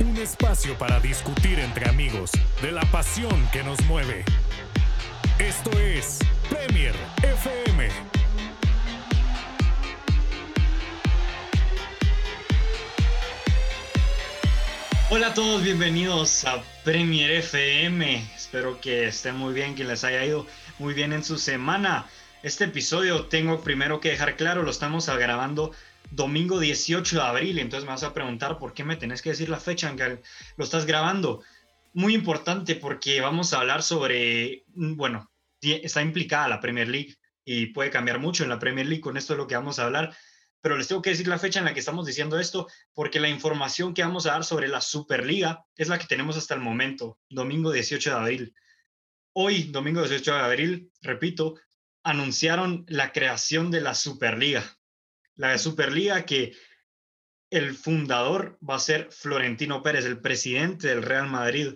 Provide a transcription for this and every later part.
Un espacio para discutir entre amigos de la pasión que nos mueve. Esto es Premier FM. Hola a todos, bienvenidos a Premier FM. Espero que estén muy bien, que les haya ido muy bien en su semana. Este episodio tengo primero que dejar claro, lo estamos grabando domingo 18 de abril, entonces me vas a preguntar por qué me tenés que decir la fecha en que lo estás grabando. Muy importante porque vamos a hablar sobre, mm, bueno, está implicada la Premier League y puede cambiar mucho en la Premier League, con esto es lo que vamos a hablar, pero les tengo que decir la fecha en la que estamos diciendo esto porque la información que vamos a dar sobre la Superliga es la que tenemos hasta el momento, domingo 18 de abril. Hoy, domingo 18 de abril, repito, anunciaron la creación de la Superliga la Superliga que el fundador va a ser Florentino Pérez, el presidente del Real Madrid,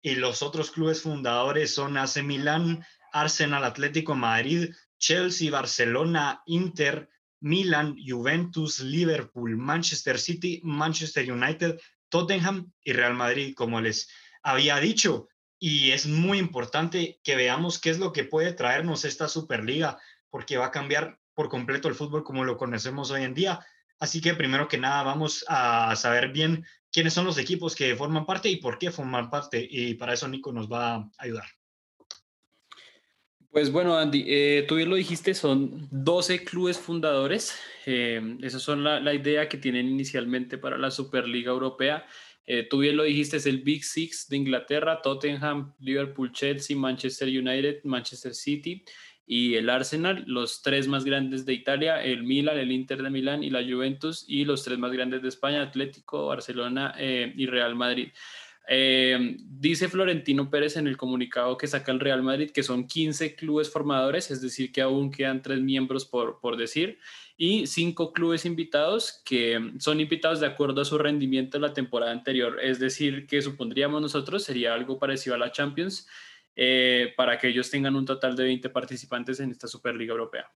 y los otros clubes fundadores son AC Milán, Arsenal Atlético Madrid, Chelsea, Barcelona, Inter, Milan, Juventus, Liverpool, Manchester City, Manchester United, Tottenham y Real Madrid, como les había dicho. Y es muy importante que veamos qué es lo que puede traernos esta Superliga, porque va a cambiar por completo el fútbol como lo conocemos hoy en día. Así que primero que nada vamos a saber bien quiénes son los equipos que forman parte y por qué forman parte. Y para eso Nico nos va a ayudar. Pues bueno, Andy, eh, tú bien lo dijiste, son 12 clubes fundadores. Eh, esa son la, idea que tienen inicialmente para la Superliga Europea. Eh, tú bien lo dijiste, es el Big Six de Inglaterra, Tottenham, Liverpool, Chelsea, Manchester United, Manchester City y el Arsenal, los tres más grandes de Italia, el Milan, el Inter de Milán y la Juventus, y los tres más grandes de España, Atlético, Barcelona eh, y Real Madrid. Eh, dice Florentino Pérez en el comunicado que saca el Real Madrid que son 15 clubes formadores, es decir, que aún quedan tres miembros por, por decir, y cinco clubes invitados que son invitados de acuerdo a su rendimiento en la temporada anterior, es decir, que supondríamos nosotros sería algo parecido a la Champions eh, para que ellos tengan un total de 20 participantes en esta Superliga Europea.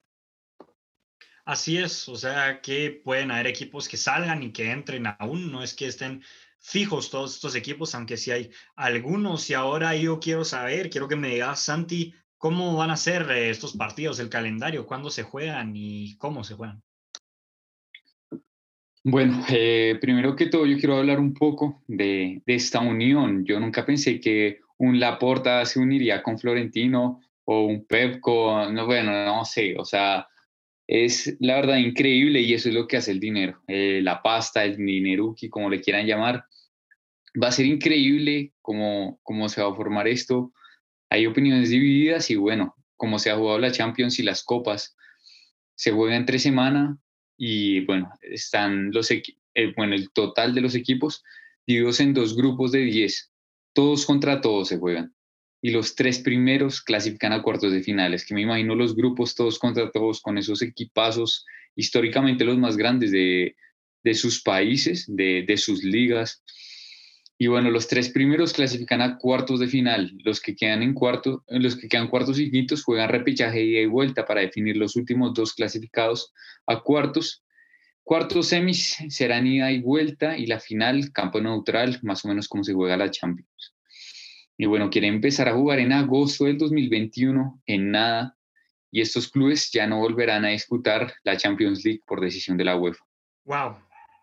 Así es, o sea que pueden haber equipos que salgan y que entren aún, no es que estén fijos todos estos equipos, aunque sí hay algunos. Y ahora yo quiero saber, quiero que me digas, Santi, cómo van a ser eh, estos partidos, el calendario, cuándo se juegan y cómo se juegan. Bueno, eh, primero que todo yo quiero hablar un poco de, de, esta unión. Yo nunca pensé que un Laporta se uniría con Florentino o un Pep con, no, bueno, no sé, o sea, es la verdad increíble y eso es lo que hace el dinero, eh, la pasta, el dineruki, como le quieran llamar. Va a ser increíble cómo, cómo se va a formar esto. Hay opiniones divididas y bueno, como se ha jugado la Champions y las copas, se juega entre semana y bueno, están los eh, bueno, el total de los equipos divididos en dos grupos de 10 todos contra todos se juegan. Y los tres primeros clasifican a cuartos de finales, que me imagino los grupos todos contra todos con esos equipazos históricamente los más grandes de, sus países, de, sus ligas. Y bueno, los tres primeros clasifican a cuartos de final. Los que quedan en cuarto, los que quedan cuartos y quintos juegan repechaje y vuelta para definir los últimos dos clasificados a cuartos. Cuartos semis serán ida y vuelta y la final campo neutral, más o menos como se juega la Champions. Y bueno, quiere empezar a jugar en agosto del 2021, en nada, y estos clubes ya no volverán a disputar la Champions League por decisión de la UEFA. ¡Wow!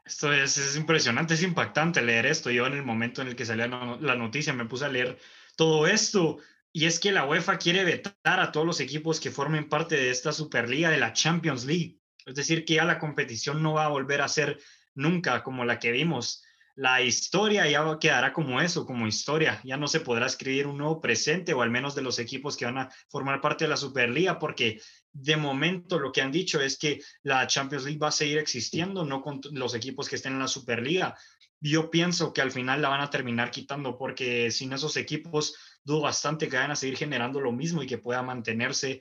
Esto es, impresionante, es impactante leer esto. Yo en el momento en el que salió la noticia me puse a leer todo esto. Y es que la UEFA quiere vetar a todos los equipos que formen parte de esta Superliga de la Champions League. Es decir, que ya la competición no va a volver a ser nunca como la que vimos la historia ya quedará como eso, como historia. Ya no se podrá escribir un nuevo presente o al menos de los equipos que van a formar parte de la Superliga, porque de momento lo que han dicho es que la Champions League va a seguir existiendo, no con los equipos que estén en la Superliga. Yo pienso que al final la van a terminar quitando porque sin esos equipos dudo bastante que vayan a seguir generando lo mismo y que pueda mantenerse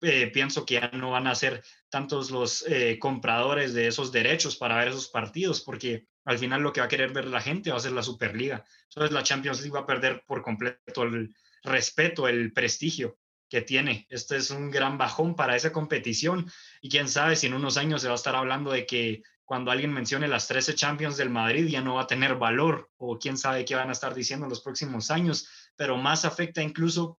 eh, pienso que ya no van a ser tantos los eh, compradores de esos derechos para ver esos partidos, porque al final lo que va a querer ver la gente va a ser la Superliga. Entonces la Champions League va a perder por completo el respeto, el prestigio que tiene. Este es un gran bajón para esa competición y quién sabe si en unos años se va a estar hablando de que cuando alguien mencione las 13 Champions del Madrid ya no va a tener valor o quién sabe qué van a estar diciendo en los próximos años, pero más afecta incluso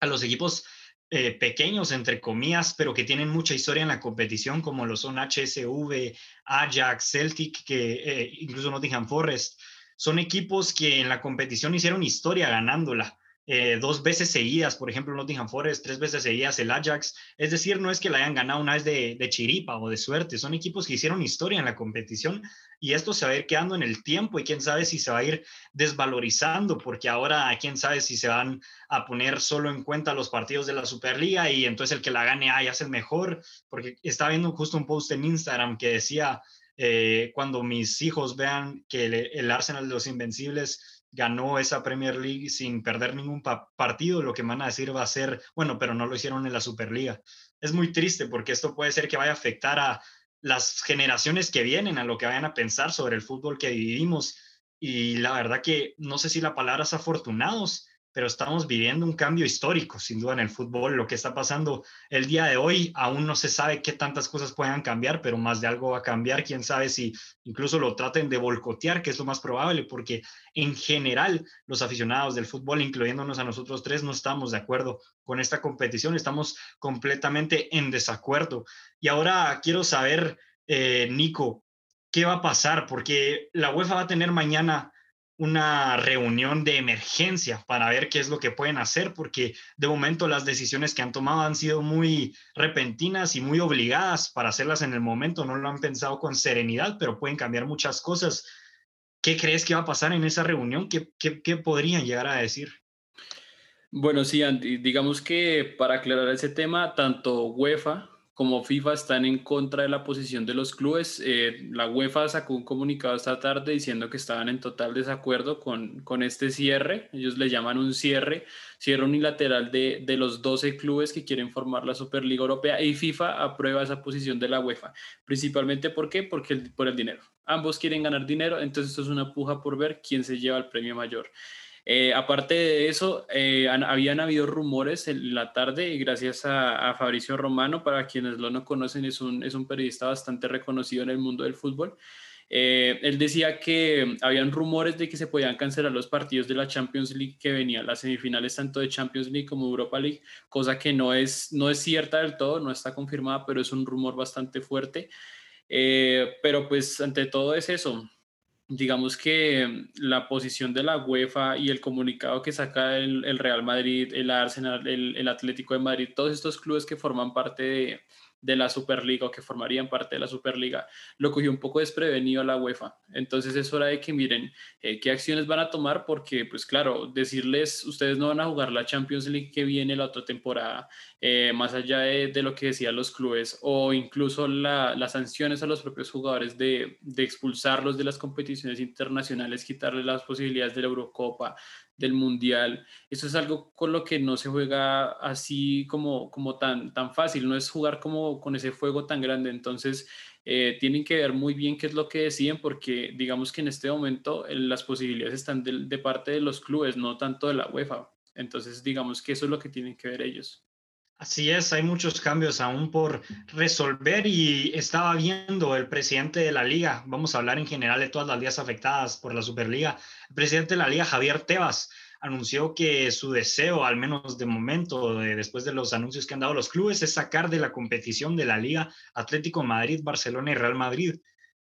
a los equipos eh, pequeños, entre comillas, pero que tienen mucha historia en la competición, como lo son HSV, Ajax, Celtic, que eh, incluso Nottingham Forest. Son equipos que en la competición hicieron historia ganándola. Eh, dos veces seguidas, por ejemplo, Nottingham Forest, tres veces seguidas el Ajax. Es decir, no es que la hayan ganado una vez de, chiripa o de suerte, son equipos que hicieron historia en la competición y esto se va a ir quedando en el tiempo y quién sabe si se va a ir desvalorizando, porque ahora quién sabe si se van a poner solo en cuenta los partidos de la Superliga y entonces el que la gane, ah, ya es el mejor, porque estaba viendo justo un post en Instagram que decía, eh, cuando mis hijos vean que el Arsenal de los Invencibles ganó esa Premier League sin perder ningún partido, lo que van a decir va a ser, bueno, pero no lo hicieron en la Superliga. Es muy triste porque esto puede ser que vaya a afectar a las generaciones que vienen, a lo que vayan a pensar sobre el fútbol que vivimos. Y la verdad que no sé si la palabra es afortunados, pero estamos viviendo un cambio histórico, sin duda, en el fútbol. Lo que está pasando el día de hoy, aún no se sabe qué tantas cosas puedan cambiar, pero más de algo va a cambiar. Quién sabe si incluso lo traten de volcotear, que es lo más probable, porque en general los aficionados del fútbol, incluyéndonos a nosotros tres, no estamos de acuerdo con esta competición, estamos completamente en desacuerdo. Y ahora quiero saber, eh, Nico, ¿qué va a pasar? Porque la UEFA va a tener mañana una reunión de emergencia para ver qué es lo que pueden hacer, porque de momento las decisiones que han tomado han sido muy repentinas y muy obligadas para hacerlas en el momento, no lo han pensado con serenidad, pero pueden cambiar muchas cosas. ¿Qué crees que va a pasar en esa reunión? ¿Qué, qué, podrían llegar a decir? Bueno, sí, digamos que para aclarar ese tema, tanto UEFA como FIFA están en contra de la posición de los clubes. Eh, la UEFA sacó un comunicado esta tarde diciendo que estaban en total desacuerdo con, con este cierre. Ellos le llaman un cierre, cierre unilateral de, de los 12 clubes que quieren formar la Superliga Europea y FIFA aprueba esa posición de la UEFA. Principalmente ¿por qué? Porque por el dinero. Ambos quieren ganar dinero, entonces esto es una puja por ver quién se lleva el premio mayor. Eh, aparte de eso, eh, habían habido rumores en la tarde y gracias a, Fabricio Romano, para quienes lo no conocen, es un, es un periodista bastante reconocido en el mundo del fútbol. Eh, él decía que habían rumores de que se podían cancelar los partidos de la Champions League que venían, las semifinales tanto de Champions League como Europa League, cosa que no es, no es cierta del todo, no está confirmada, pero es un rumor bastante fuerte. pero pues ante todo es eso, digamos que la posición de la UEFA y el comunicado que saca el, Real Madrid, el Arsenal, el, el, Atlético de Madrid, todos estos clubes que forman parte de, de la Superliga o que formarían parte de la Superliga, lo cogió un poco desprevenido a la UEFA. Entonces es hora de que miren eh, qué acciones van a tomar porque, pues claro, decirles, ustedes no van a jugar la Champions League que viene la otra temporada, eh, más allá de, lo que decían los clubes o incluso las sanciones a los propios jugadores de, de expulsarlos de las competiciones internacionales, quitarles las posibilidades de la Eurocopa, del mundial. Eso es algo con lo que no se juega así como, como tan, tan fácil, no es jugar como con ese fuego tan grande. Entonces, eh, tienen que ver muy bien qué es lo que deciden porque digamos que en este momento eh, las posibilidades están de, de parte de los clubes, no tanto de la UEFA. Entonces, digamos que eso es lo que tienen que ver ellos. Así es, hay muchos cambios aún por resolver y estaba viendo el presidente de la liga, vamos a hablar en general de todas las ligas afectadas por la Superliga, el presidente de la liga, Javier Tebas, anunció que su deseo, al menos de momento, después de los anuncios que han dado los clubes, es sacar de la competición de la liga Atlético Madrid, Barcelona y Real Madrid.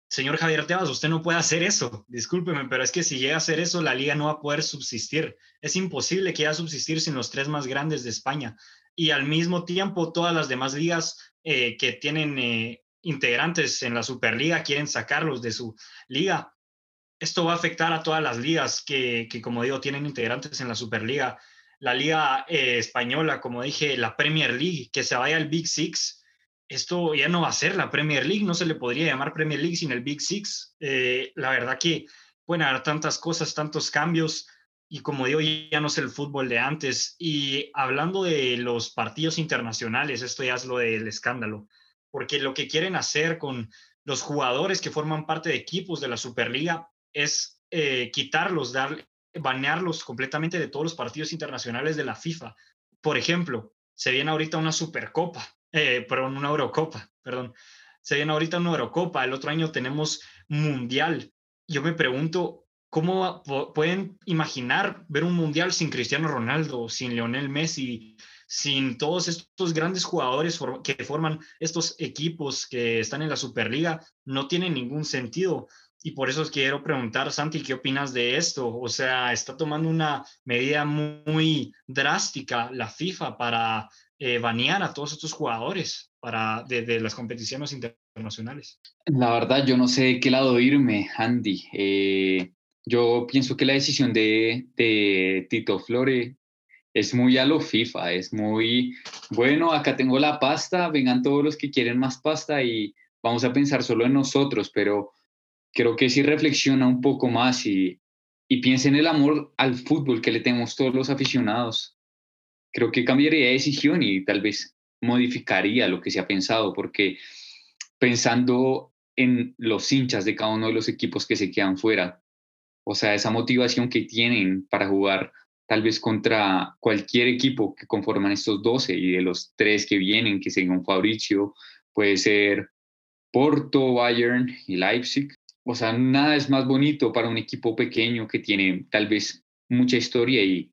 Señor Javier Tebas, usted no puede hacer eso, discúlpeme, pero es que si llega a hacer eso, la liga no va a poder subsistir. Es imposible que haya subsistir sin los tres más grandes de España y al mismo tiempo todas las demás ligas eh, que tienen eh, integrantes en la Superliga quieren sacarlos de su liga. Esto va a afectar a todas las ligas que, como digo, tienen integrantes en la Superliga. La liga eh, española, como dije, la Premier League, que se vaya al Big Six. Esto ya no va a ser la Premier League, no se le podría llamar Premier League sin el Big Six. la verdad que pueden haber tantas cosas, tantos cambios y como digo, ya no es el fútbol de antes. Y hablando de los partidos internacionales, esto ya es lo del escándalo, porque lo que quieren hacer con los jugadores que forman parte de equipos de la Superliga es eh, quitarlos, dar, banearlos completamente de todos los partidos internacionales de la FIFA. Por ejemplo, se viene ahorita una Supercopa, eh, perdón, una Eurocopa, perdón. se viene ahorita una Eurocopa, el otro año tenemos Mundial. Yo me pregunto, ¿cómo pueden imaginar ver un Mundial sin Cristiano Ronaldo, sin Lionel Messi, sin todos estos grandes jugadores que forman estos equipos que están en la Superliga? No tiene ningún sentido. Y por eso quiero preguntar, Santi, ¿qué opinas de esto? O sea, está tomando una medida muy, drástica la FIFA para eh, banear a todos estos jugadores para, de, las competiciones internacionales. La verdad, yo no sé de qué lado irme, Andy. Eh, yo pienso que la decisión de, Tito Flore es muy a lo FIFA, es muy, bueno, acá tengo la pasta, vengan todos los que quieren más pasta y vamos a pensar solo en nosotros, pero creo que si reflexiona un poco más y, y piensa en el amor al fútbol que le tenemos todos los aficionados, creo que cambiaría de decisión y tal vez modificaría lo que se ha pensado, porque pensando en los hinchas de cada uno de los equipos que se quedan fuera, o sea, esa motivación que tienen para jugar tal vez contra cualquier equipo que conforman estos 12 y de los tres que vienen, que según Fabricio puede ser Porto, Bayern y Leipzig, o sea, nada es más bonito para un equipo pequeño que tiene tal vez mucha historia y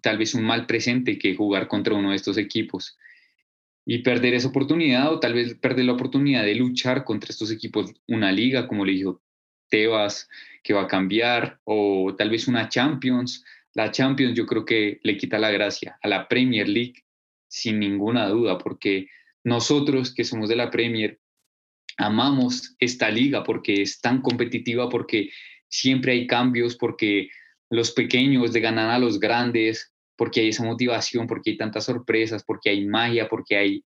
tal vez un mal presente que jugar contra uno de estos equipos. Y perder esa oportunidad o tal vez perder la oportunidad de luchar contra estos equipos, una liga, como le dijo Tebas, que va a cambiar, o tal vez una Champions. La Champions yo creo que le quita la gracia a la Premier League, sin ninguna duda, porque nosotros que somos de la Premier amamos esta liga porque es tan competitiva, porque siempre hay cambios, porque los pequeños le ganan a los grandes, porque hay esa motivación, porque hay tantas sorpresas, porque hay magia, porque hay,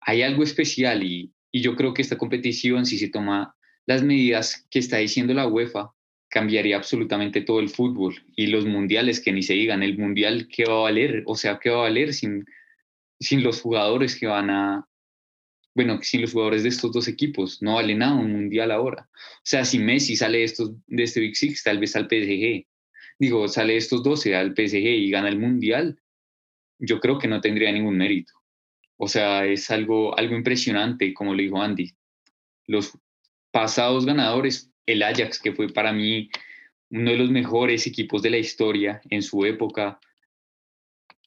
hay algo especial y yo creo que esta competición, si se toma las medidas que está diciendo la UEFA, cambiaría absolutamente todo el fútbol y los mundiales que ni se digan, el mundial que va a valer, o sea, qué va a valer sin, sin los jugadores que van a, bueno, sin los jugadores de estos dos equipos, no vale nada un mundial ahora. O sea, si Messi sale de, estos, de este Big Six, tal vez al PSG. Digo, sale de estos 12 al PSG y gana el mundial, yo creo que no tendría ningún mérito. O sea, es algo, algo impresionante, como le dijo Andy. Los pasados ganadores, el Ajax, que fue para mí uno de los mejores equipos de la historia en su época,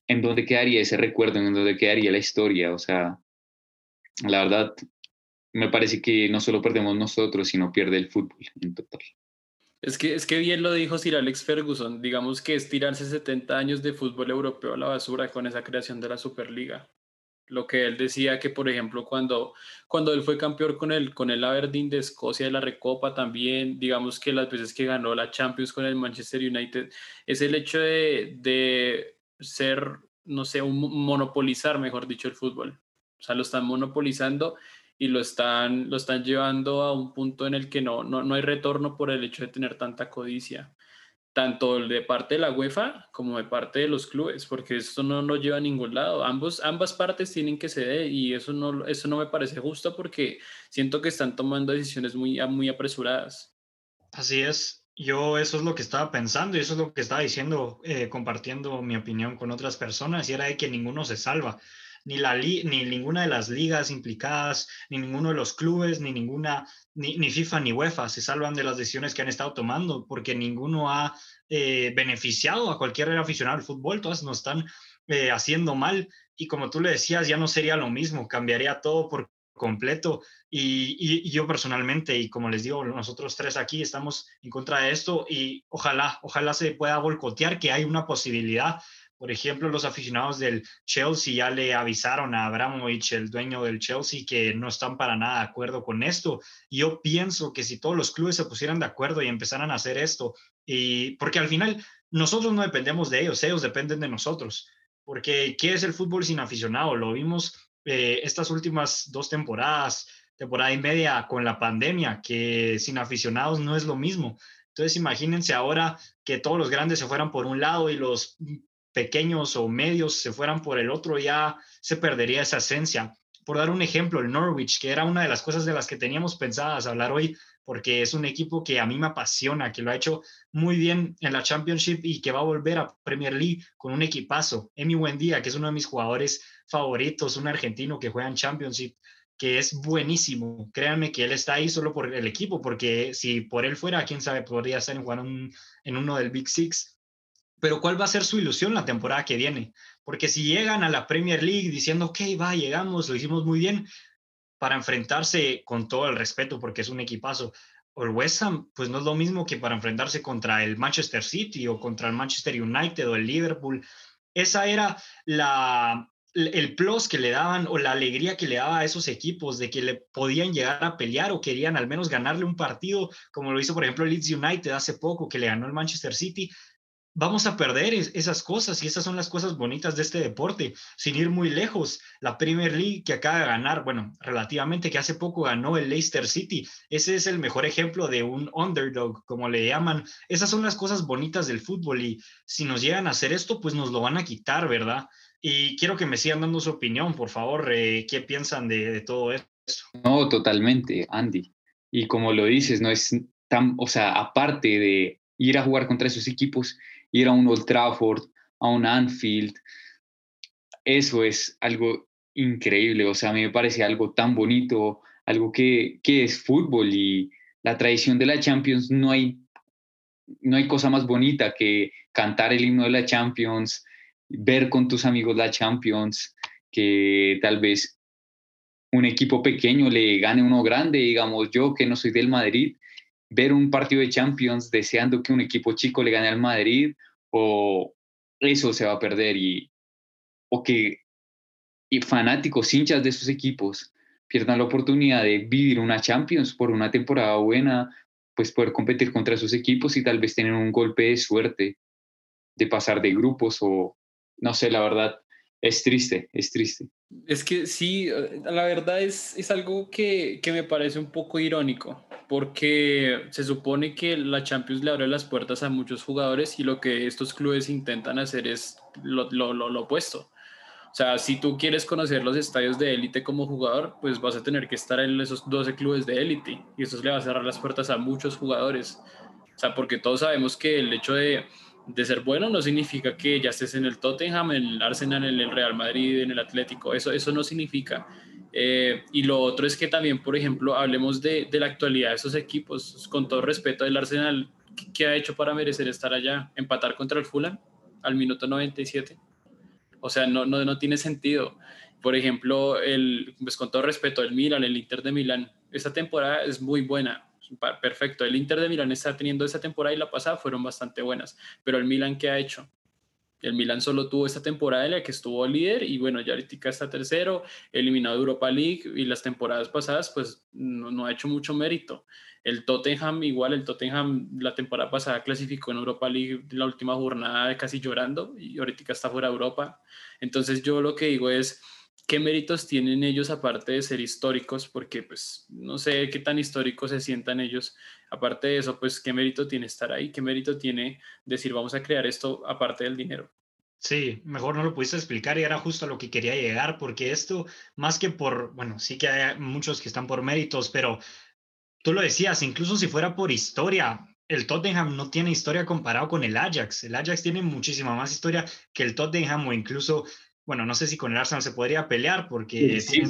¿en dónde quedaría ese recuerdo? ¿En dónde quedaría la historia? O sea, la verdad, me parece que no solo perdemos nosotros, sino pierde el fútbol en total. Es que, es que bien lo dijo Sir Alex Ferguson, digamos que es tirarse 70 años de fútbol europeo a la basura con esa creación de la Superliga. Lo que él decía que, por ejemplo, cuando, cuando él fue campeón con el, con el Aberdeen de Escocia de la Recopa también, digamos que las veces que ganó la Champions con el Manchester United, es el hecho de, de ser, no sé, un monopolizar, mejor dicho, el fútbol. O sea, lo están monopolizando y lo están, lo están llevando a un punto en el que no, no, no hay retorno por el hecho de tener tanta codicia, tanto de parte de la UEFA como de parte de los clubes, porque esto no nos lleva a ningún lado. Ambos, ambas partes tienen que ceder y eso no, eso no me parece justo porque siento que están tomando decisiones muy, muy apresuradas. Así es. Yo eso es lo que estaba pensando y eso es lo que estaba diciendo, eh, compartiendo mi opinión con otras personas y era de que ninguno se salva ni, la ni ninguna de las ligas implicadas, ni ninguno de los clubes, ni ninguna, ni, ni FIFA ni UEFA se salvan de las decisiones que han estado tomando, porque ninguno ha eh, beneficiado a cualquier aficionado al fútbol, todas nos están eh, haciendo mal. Y como tú le decías, ya no sería lo mismo, cambiaría todo por completo. Y, y, yo personalmente y como les digo nosotros tres aquí estamos en contra de esto y ojalá ojalá se pueda boicotear que hay una posibilidad por ejemplo, los aficionados del Chelsea ya le avisaron a Abramovich, el dueño del Chelsea, que no están para nada de acuerdo con esto. Yo pienso que si todos los clubes se pusieran de acuerdo y empezaran a hacer esto, y porque al final nosotros no dependemos de ellos, ellos dependen de nosotros. Porque ¿qué es el fútbol sin aficionado? Lo vimos eh, estas últimas dos temporadas, temporada y media con la pandemia, que sin aficionados no es lo mismo. Entonces imagínense ahora que todos los grandes se fueran por un lado y los pequeños o medios se fueran por el otro, ya se perdería esa esencia. Por dar un ejemplo, el Norwich, que era una de las cosas de las que teníamos pensadas hablar hoy, porque es un equipo que a mí me apasiona, que lo ha hecho muy bien en la Championship y que va a volver a Premier League con un equipazo. Emi Buendía, que es uno de mis jugadores favoritos, un argentino que juega en Championship, que es buenísimo. Créanme que él está ahí solo por el equipo, porque si por él fuera, quién sabe, podría estar en, un, en uno del Big Six. Pero ¿cuál va a ser su ilusión la temporada que viene? Porque si llegan a la Premier League diciendo, ok, va, llegamos, lo hicimos muy bien, para enfrentarse con todo el respeto, porque es un equipazo, o el West Ham, pues no es lo mismo que para enfrentarse contra el Manchester City o contra el Manchester United o el Liverpool. Esa era la, el plus que le daban o la alegría que le daba a esos equipos de que le podían llegar a pelear o querían al menos ganarle un partido, como lo hizo por ejemplo el Leeds United hace poco, que le ganó el Manchester City. Vamos a perder esas cosas y esas son las cosas bonitas de este deporte, sin ir muy lejos. La Premier League que acaba de ganar, bueno, relativamente que hace poco ganó el Leicester City, ese es el mejor ejemplo de un underdog, como le llaman. Esas son las cosas bonitas del fútbol y si nos llegan a hacer esto, pues nos lo van a quitar, ¿verdad? Y quiero que me sigan dando su opinión, por favor, eh, ¿qué piensan de, todo esto? No, totalmente, Andy. Y como lo dices, no es tan, o sea, aparte de ir a jugar contra esos equipos, ir a un Old Trafford, a un Anfield, eso es algo increíble, o sea, a mí me parece algo tan bonito, algo que, que es fútbol y la tradición de la Champions, no hay, no hay cosa más bonita que cantar el himno de la Champions, ver con tus amigos la Champions, que tal vez un equipo pequeño le gane uno grande, digamos yo que no soy del Madrid, ver un partido de Champions deseando que un equipo chico le gane al Madrid o eso se va a perder y o que y fanáticos hinchas de esos equipos pierdan la oportunidad de vivir una Champions por una temporada buena, pues poder competir contra esos equipos y tal vez tener un golpe de suerte de pasar de grupos o no sé, la verdad, es triste, es triste. Es que sí, eh, la verdad es, es algo que, que, me parece un poco irónico, porque se supone que la Champions le abre las puertas a muchos jugadores y lo que estos clubes intentan hacer es lo, lo, lo, opuesto. O sea, si tú quieres conocer los estadios de élite como jugador, pues vas a tener que estar en esos 12 clubes de élite y eso le va a cerrar las puertas a muchos jugadores. O sea, porque todos sabemos que el hecho de de ser bueno no significa que ya estés en el Tottenham, en el Arsenal, en el Real Madrid, en el Atlético. Eso, eso no significa. Eh, y lo otro es que también, por ejemplo, hablemos de, la actualidad de esos equipos. Con todo respeto del Arsenal, ¿qué, ha hecho para merecer estar allá? ¿Empatar contra el Fulham al minuto 97? O sea, no, tiene sentido. Por ejemplo, el, pues con todo respeto, el Milan, el Inter de Milán, esta temporada es muy buena perfecto. El Inter de Milán está teniendo esa temporada y la pasada fueron bastante buenas, pero el Milan, ¿qué ha hecho? El Milan solo tuvo esta temporada en la que estuvo líder y bueno, ya ahorita está tercero, eliminado de Europa League y las temporadas pasadas pues no, ha hecho mucho mérito. El Tottenham igual, el Tottenham la temporada pasada clasificó en Europa League la última jornada casi llorando y ahorita está fuera de Europa. Entonces yo lo que digo es, ¿qué méritos tienen ellos aparte de ser históricos? Porque pues no sé qué tan históricos se sientan ellos. Aparte de eso, pues qué mérito tiene estar ahí, qué mérito tiene decir vamos a crear esto aparte del dinero. Sí, mejor no lo pudiste explicar y era justo a lo que quería llegar, porque esto, más que por, bueno, sí que hay muchos que están por méritos, pero tú lo decías, incluso si fuera por historia, el Tottenham no tiene historia comparado con el Ajax. El Ajax tiene muchísima más historia que el Tottenham o incluso bueno, no sé si con el Arsenal se podría pelear porque sí,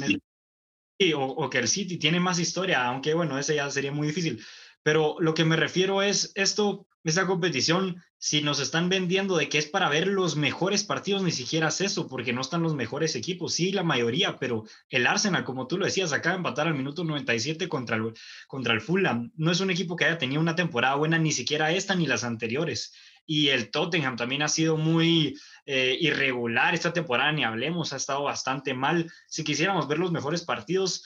o, que el City tiene más historia, aunque bueno, ese ya sería muy difícil. Pero lo que me refiero es esto, esta competición, si nos están vendiendo de que es para ver los mejores partidos, ni siquiera es eso, porque no están los mejores equipos, sí, la mayoría, pero el Arsenal, como tú lo decías, acaba de empatar al minuto 97 contra el, contra el Fulham. No es un equipo que haya tenido una temporada buena, ni siquiera esta ni las anteriores y el Tottenham también ha sido muy eh, irregular esta temporada, ni hablemos, ha estado bastante mal. Si quisiéramos ver los mejores partidos,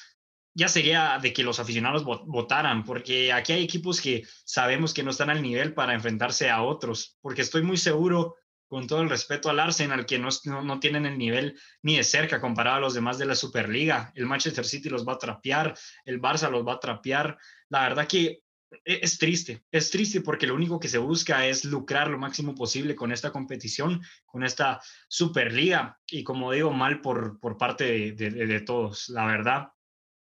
ya sería de que los aficionados votaran, porque aquí hay equipos que sabemos que no están al nivel para enfrentarse a otros, porque estoy muy seguro, con todo el respeto al Arsenal, que no, no, tienen el nivel ni de cerca comparado a los demás de la Superliga. El Manchester City los va a trapear, el Barça los va a trapear. La verdad que e-, es triste, es triste porque lo único que se busca es lucrar lo máximo posible con esta competición, con esta Superliga y como digo, mal por, por parte de, todos, la verdad.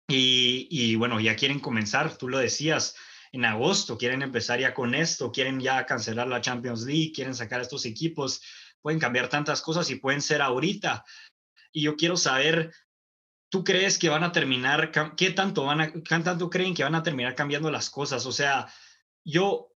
Y, y, bueno, ya quieren comenzar, tú lo decías, en agosto, quieren empezar ya con esto, quieren ya cancelar la Champions League, quieren sacar estos equipos, pueden cambiar tantas cosas y pueden ser ahorita. Y yo quiero saber ¿tú crees que van a terminar, qué tanto, van a, qué tanto creen que van a terminar cambiando las cosas? O sea, yo,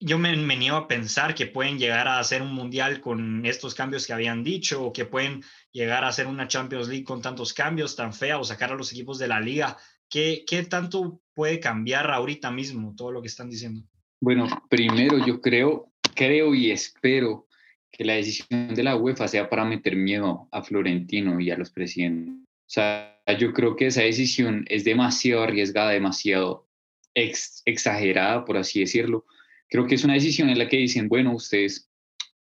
yo me, me niego a pensar que pueden llegar a hacer un mundial con estos cambios que habían dicho, o que pueden llegar a hacer una Champions League con tantos cambios tan fea, o sacar a los equipos de la liga. ¿Qué, qué tanto puede cambiar ahorita mismo todo lo que están diciendo? Bueno, primero yo creo, creo y espero que la decisión de la UEFA sea para meter miedo a Florentino y a los presidentes. O sea, yo creo que esa decisión es demasiado arriesgada, demasiado exagerada, por así decirlo. Creo que es una decisión en la que dicen, bueno, ustedes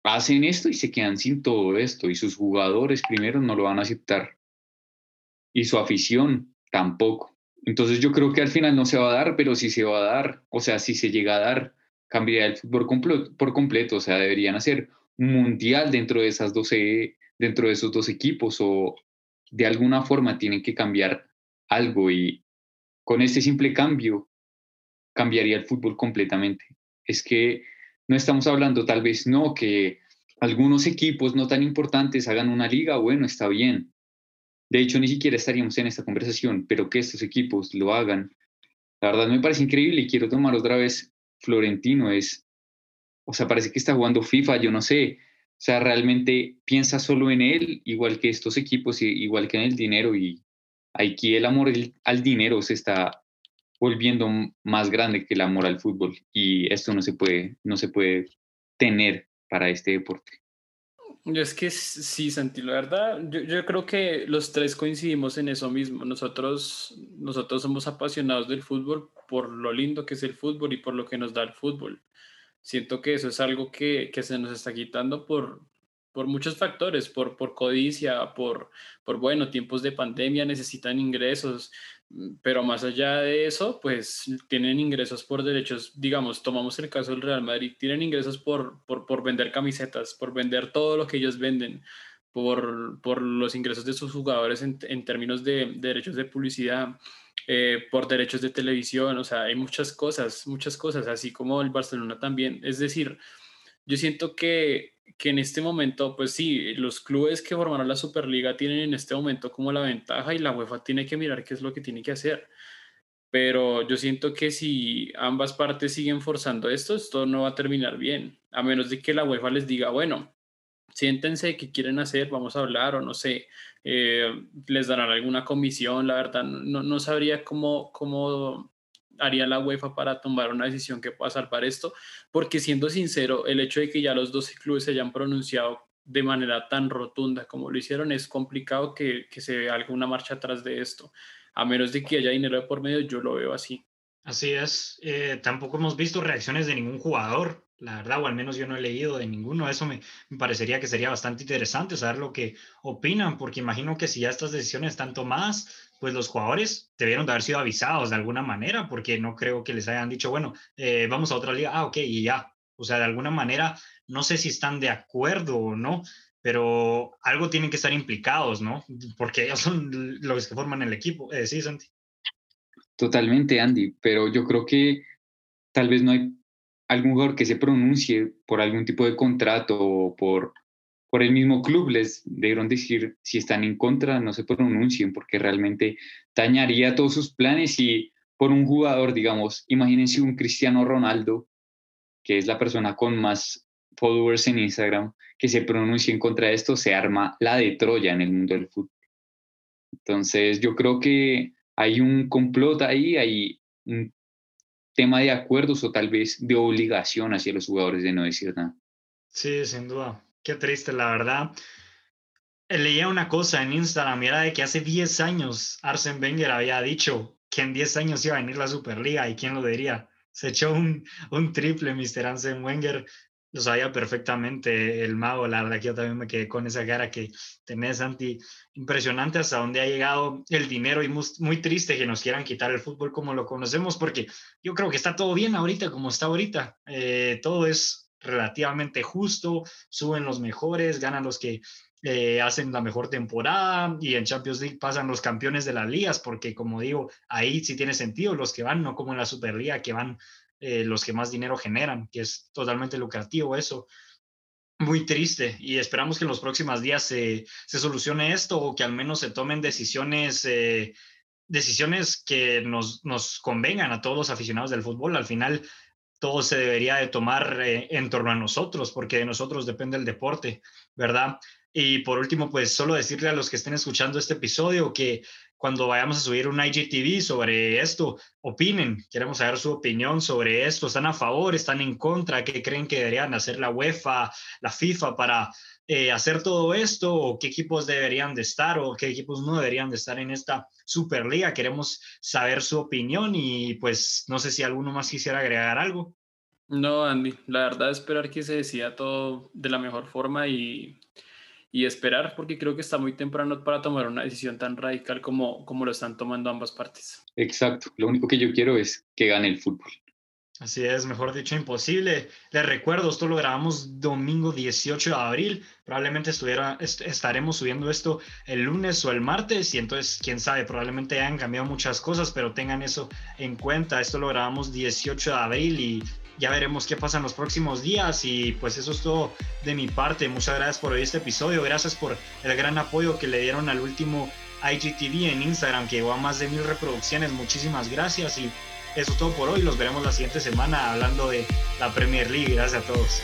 hacen esto y se quedan sin todo esto y sus jugadores primero no lo van a aceptar y su afición tampoco. Entonces yo creo que al final no se va a dar, pero si se va a dar, o sea, si se llega a dar, cambiaría el fútbol por completo, o sea, deberían hacer un mundial dentro de esas 12, dentro de esos dos equipos o de alguna forma tienen que cambiar algo y con este simple cambio cambiaría el fútbol completamente. Es que no estamos hablando tal vez no que algunos equipos no tan importantes hagan una liga, bueno, está bien, de hecho, ni siquiera estaríamos en esta conversación, pero que estos equipos lo hagan, la verdad me parece increíble y quiero tomar otra vez Florentino. Es, o sea, parece que está jugando FIFA, yo no sé. O sea, realmente piensa solo en él, igual que estos equipos, igual que en el dinero. Y aquí el amor al dinero se está volviendo más grande que el amor al fútbol. Y esto no se puede, no se puede tener para este deporte. Yo es que sí, Santi, la verdad, yo, yo, creo que los tres coincidimos en eso mismo. Nosotros, nosotros somos apasionados del fútbol por lo lindo que es el fútbol y por lo que nos da el fútbol. Siento que eso es algo que, que se nos está quitando por, por muchos factores, por, por codicia, por, por, bueno, tiempos de pandemia necesitan ingresos, pero más allá de eso, pues tienen ingresos por derechos, digamos, tomamos el caso del Real Madrid, tienen ingresos por, por, por vender camisetas, por vender todo lo que ellos venden, por, por los ingresos de sus jugadores en, en términos de, de, derechos de publicidad, eh, por derechos de televisión, o sea, hay muchas cosas, muchas cosas, así como el Barcelona también. Es decir, yo siento que que en este momento, pues sí, los clubes que formaron la Superliga tienen en este momento como la ventaja y la UEFA tiene que mirar qué es lo que tiene que hacer. Pero yo siento que si ambas partes siguen forzando esto, esto no va a terminar bien, a menos de que la UEFA les diga, bueno, siéntense qué quieren hacer, vamos a hablar o no sé, eh, les darán alguna comisión, la verdad, no, no sabría cómo, cómo haría la UEFA para tomar una decisión que pueda salvar esto, porque siendo sincero, el hecho de que ya los 12 clubes se hayan pronunciado de manera tan rotunda como lo hicieron, es complicado que, que se vea alguna marcha atrás de esto. A menos de que haya dinero de por medio, yo lo veo así. Así es. Eh, tampoco hemos visto reacciones de ningún jugador, la verdad, o al menos yo no he leído de ninguno. Eso me, me, parecería que sería bastante interesante saber lo que opinan, porque imagino que si ya estas decisiones están tomadas, pues los jugadores debieron de haber sido avisados de alguna manera, porque no creo que les hayan dicho, bueno, eh, vamos a otra liga, ah, ok, y ya. O sea, de alguna manera, no sé si están de acuerdo o no, pero algo tienen que estar implicados, ¿no? Porque ellos son los que forman el equipo. Eh, sí, Santi. Totalmente, Andy, pero yo creo que tal vez no hay algún jugador que se pronuncie por algún tipo de contrato o por por el mismo club les debieron decir si están en contra, no se pronuncien, porque realmente dañaría todos sus planes y por un jugador, digamos, imagínense un Cristiano Ronaldo, que es la persona con más followers en Instagram, que se pronuncie en contra de esto, se arma la de Troya en el mundo del fútbol. Entonces, yo creo que hay un complot ahí, hay un tema de acuerdos o tal vez de obligación hacia los jugadores de no decir nada. Sí, sin duda. Qué triste, la verdad. Eh, leía una cosa en Instagram y era de que hace 10 años Arsen Wenger había dicho que en 10 años iba a venir la Superliga y quién lo diría. Se echó un, un triple Mr. Arsen Wenger, lo sabía perfectamente el mago, la verdad que yo también me quedé con esa cara que tenés, Santi, impresionante hasta dónde ha llegado el dinero y muy, triste que nos quieran quitar el fútbol como lo conocemos, porque yo creo que está todo bien ahorita como está ahorita, eh, todo es relativamente justo, suben los mejores, ganan los que eh, hacen la mejor temporada y en Champions League pasan los campeones de las ligas, porque como digo, ahí sí tiene sentido los que van, no como en la Superliga, que van eh, los que más dinero generan, que es totalmente lucrativo eso. muy triste y esperamos que en los próximos días se, se solucione esto o que al menos se tomen decisiones, eh, decisiones que nos, nos convengan a todos los aficionados del fútbol. Al final, todo se debería de tomar eh, en torno a nosotros, porque de nosotros depende el deporte, ¿verdad? Y por último, pues solo decirle a los que estén escuchando este episodio que cuando vayamos a subir un IGTV sobre esto, opinen, queremos saber su opinión sobre esto, ¿están a favor, están en contra? ¿Qué creen que deberían hacer la UEFA, la FIFA para eh, hacer todo esto? ¿O qué equipos deberían de estar o qué equipos no deberían de estar en esta Superliga? Queremos saber su opinión y pues no sé si alguno más quisiera agregar algo. No, Andy, la verdad es esperar que se decida todo de la mejor forma y y esperar, porque creo que está muy temprano para tomar una decisión tan radical como, como lo están tomando ambas partes. Exacto, lo único que yo quiero es que gane el fútbol. Así es, mejor dicho, imposible. Les recuerdo, esto lo grabamos domingo 18 de abril. Probablemente estuviera, estaremos subiendo esto el lunes o el martes y entonces, quién sabe, probablemente hayan cambiado muchas cosas, pero tengan eso en cuenta. Esto lo grabamos 18 de abril y ya veremos qué pasa en los próximos días y pues eso es todo de mi parte. Muchas gracias por oír este episodio, gracias por el gran apoyo que le dieron al último IGTV en Instagram que llegó a más de mil reproducciones. Muchísimas gracias y eso es todo por hoy. Los veremos la siguiente semana hablando de la Premier League. Gracias a todos.